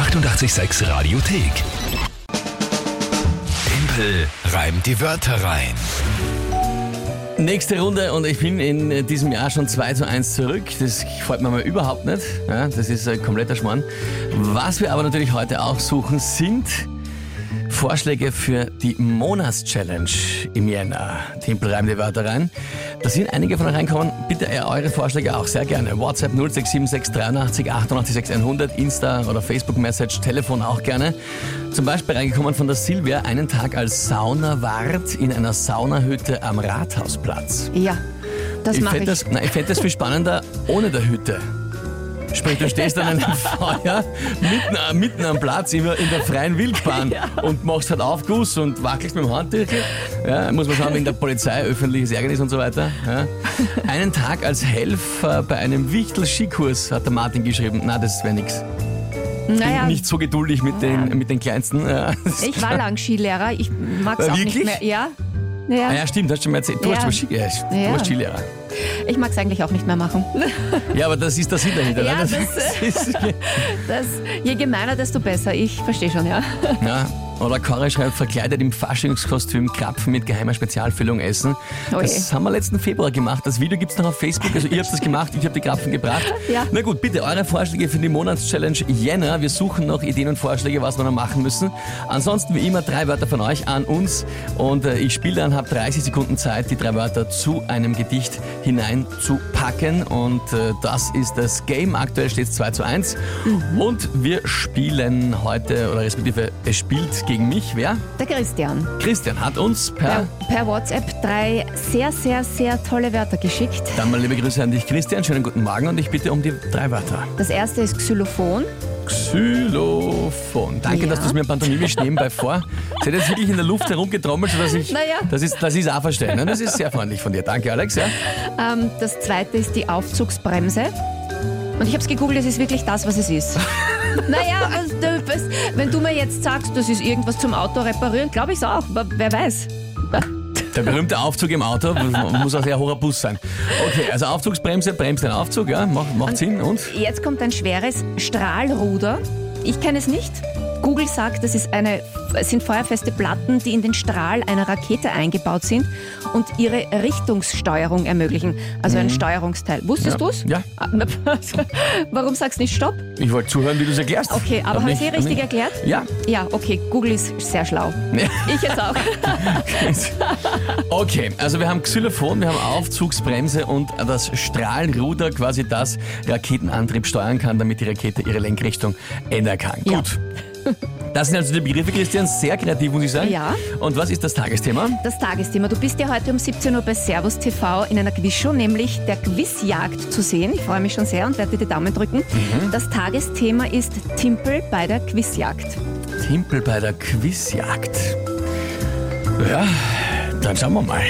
886 Radiothek. Tempel reimt die Wörter rein. Nächste Runde und ich bin in diesem Jahr schon 2 zu 1 zurück. Das gefällt mir mal überhaupt nicht. Ja, das ist ein kompletter Schmarrn. Was wir aber natürlich heute auch suchen, sind Vorschläge für die Monatschallenge im Jänner. Tempel reimt die Wörter rein. Da sind einige von euch reinkommen. Bitte eure Vorschläge auch sehr gerne. WhatsApp 0676 83 88 6100, Insta oder Facebook Message, Telefon auch gerne. Zum Beispiel reingekommen von der Silvia, einen Tag als Saunawart in einer Saunahütte am Rathausplatz. Ja, das Ich mache fände ich. das, nein, ich fänd das viel spannender ohne der Hütte. Sprich, du stehst an einem Feuer mitten, mitten am Platz immer in der freien Wildbahn und machst halt Aufguss und wackelst mit dem Handtüchel. Ja, muss man schauen wegen der Polizei, öffentliches Ärgernis und so weiter. Ja. Einen Tag als Helfer bei einem Wichtel-Skikurs, hat der Martin geschrieben. Na, das wäre nix. Naja, Nicht so geduldig mit den, mit den Kleinsten. Ja. ich war lang Skilehrer. Ich mag es Äh, auch wirklich? nicht mehr. Ja. Ja, Ah ja, stimmt, hast du schon mal erzählt. Du, Ja. warst Ski, ja, du Ja. warst Skilehrer. ich mag es eigentlich auch nicht mehr machen. Ja, aber das ist der Sinn dahinter. Ja, ne? das- ist, Das, je gemeiner, desto besser. Ich verstehe schon, ja. Ja, oder Cora schreibt, verkleidet im Faschingskostüm Krapfen mit geheimer Spezialfüllung essen. Oh je. das haben wir letzten Februar gemacht. Das Video gibt's noch auf Facebook. Also ihr habt das gemacht, ich habe die Krapfen gebracht. Ja. Na gut, bitte eure Vorschläge für die Monatschallenge Jänner. Wir suchen noch Ideen und Vorschläge, was wir noch machen müssen. Ansonsten wie immer drei Wörter von euch an uns. Und äh, ich spiele dann, habe 30 Sekunden Zeit, die drei Wörter zu einem Gedicht hineinzupacken. Und äh, das ist das Game. Aktuell steht es 2 zu 1. Mhm. Und wir spielen heute, oder respektive es spielt gegen mich. Wer? Der Christian. Christian hat uns Per, per... per WhatsApp drei sehr, sehr, sehr tolle Wörter geschickt. Dann mal liebe Grüße an dich, Christian. Schönen guten Morgen und ich bitte um die drei Wörter. Das erste ist Xylophon. Xylophon. Danke, Ja. dass du es mir pantomimisch nebenbei vor. Sie hat jetzt wirklich in der Luft herumgetrommelt, sodass ich Naja. das, ist, das ist auch verstehen. ne? Das ist sehr freundlich von dir. Danke, Alex. Ja? Ähm, das zweite ist die Aufzugsbremse. Und ich habe es gegoogelt, es ist wirklich das, was es ist. naja, was, du- was, wenn du mir jetzt sagst, das ist irgendwas zum Auto reparieren, glaube ich es auch. Aber wer weiß. Der berühmte Aufzug im Auto muss ein sehr hoher Bus sein. Okay, also Aufzugsbremse, bremst den Aufzug, ja, macht, macht Sinn. Und? Jetzt kommt ein schweres Strahlruder. Ich kenne es nicht. Google sagt, das ist eine, es sind feuerfeste Platten, die in den Strahl einer Rakete eingebaut sind und ihre Richtungssteuerung ermöglichen. Also ein Steuerungsteil. Wusstest Mhm. Ja. du es? Ja. Warum sagst du nicht Stopp? Ich wollte zuhören, wie du es erklärst. Okay, aber Hab habe ich hab richtig nicht- erklärt? Ja. Ja, okay, Google ist sehr schlau. Ja. Ich jetzt auch. Okay, also wir haben Xylophon, wir haben Aufzugsbremse und das Strahlruder, quasi das Raketenantrieb steuern kann, damit die Rakete ihre Lenkrichtung ändern kann. Ja. Gut. Das sind also die Begriffe, Christian, sehr kreativ, muss ich sagen. Ja. Und was ist das Tagesthema? Das Tagesthema. Du bist ja heute um 17 Uhr bei Servus TV in einer Quizshow, nämlich der Quizjagd zu sehen. Ich freue mich schon sehr und werde dir die Daumen drücken. Mhm. Das Tagesthema ist Timpel bei der Quizjagd. Timpel bei der Quizjagd. Ja, dann schauen wir mal.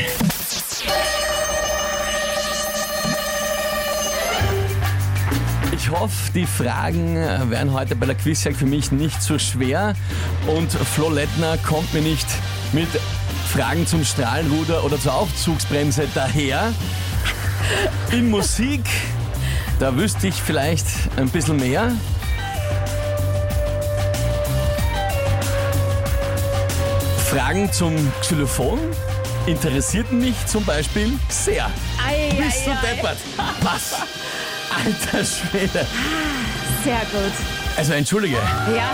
Ich hoffe, die Fragen werden heute bei der Quizjagd für mich nicht so schwer und Flo Lettner kommt mir nicht mit Fragen zum Strahlenruder oder zur Aufzugsbremse daher. In Musik, da wüsste ich vielleicht ein bisschen mehr. Fragen zum Xylophon interessierten mich zum Beispiel sehr. Ei, Bist du ei, ei. deppert? Was? Alter Schwede. Sehr gut. Also entschuldige, Ja.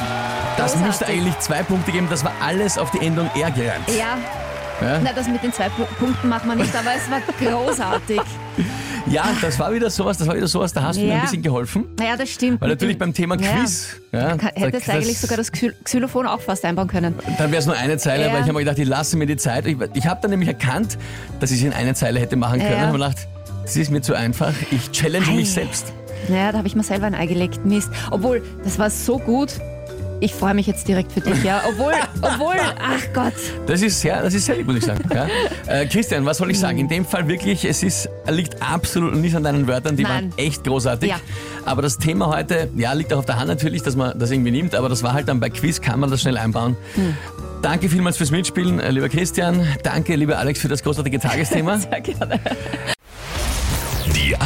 das großartig. müsste eigentlich zwei Punkte geben. Das war alles auf die Endung R gereimt. Ja. Ja? Na, das mit den zwei Pu- Punkten macht man nicht, aber es war großartig. Ja, das war wieder sowas, das war wieder sowas, da hast du mir Ja. ein bisschen geholfen. Naja, das stimmt. Weil natürlich beim Thema Ja. Quiz, ja, Ka- Hättest da- eigentlich sogar das Xy- Xylophon auch fast einbauen können. Dann wäre es nur eine Zeile, Ja. aber ich habe mir gedacht, ich lasse mir die Zeit. Ich, ich habe dann nämlich erkannt, dass ich es in eine Zeile hätte machen können. Ja. Ich habe mir gedacht, das ist mir zu einfach. Ich challenge mich Ei. selbst. Naja, da habe ich mir selber ein Ei gelegt. Mist. Obwohl, das war so gut. Ich freue mich jetzt direkt für dich, ja. Obwohl, obwohl, ach Gott. Das ist sehr, das ist sehr lieb, muss ich sagen. Ja. Äh, Christian, was soll ich sagen? In dem Fall wirklich, es ist, liegt absolut nicht an deinen Wörtern, die Nein. waren echt großartig. Ja. Aber das Thema heute, ja, liegt auch auf der Hand natürlich, dass man das irgendwie nimmt, aber das war halt dann bei Quiz, kann man das schnell einbauen. Hm. Danke vielmals fürs Mitspielen, äh, lieber Christian. Danke, lieber Alex, für das großartige Tagesthema. Sehr gerne.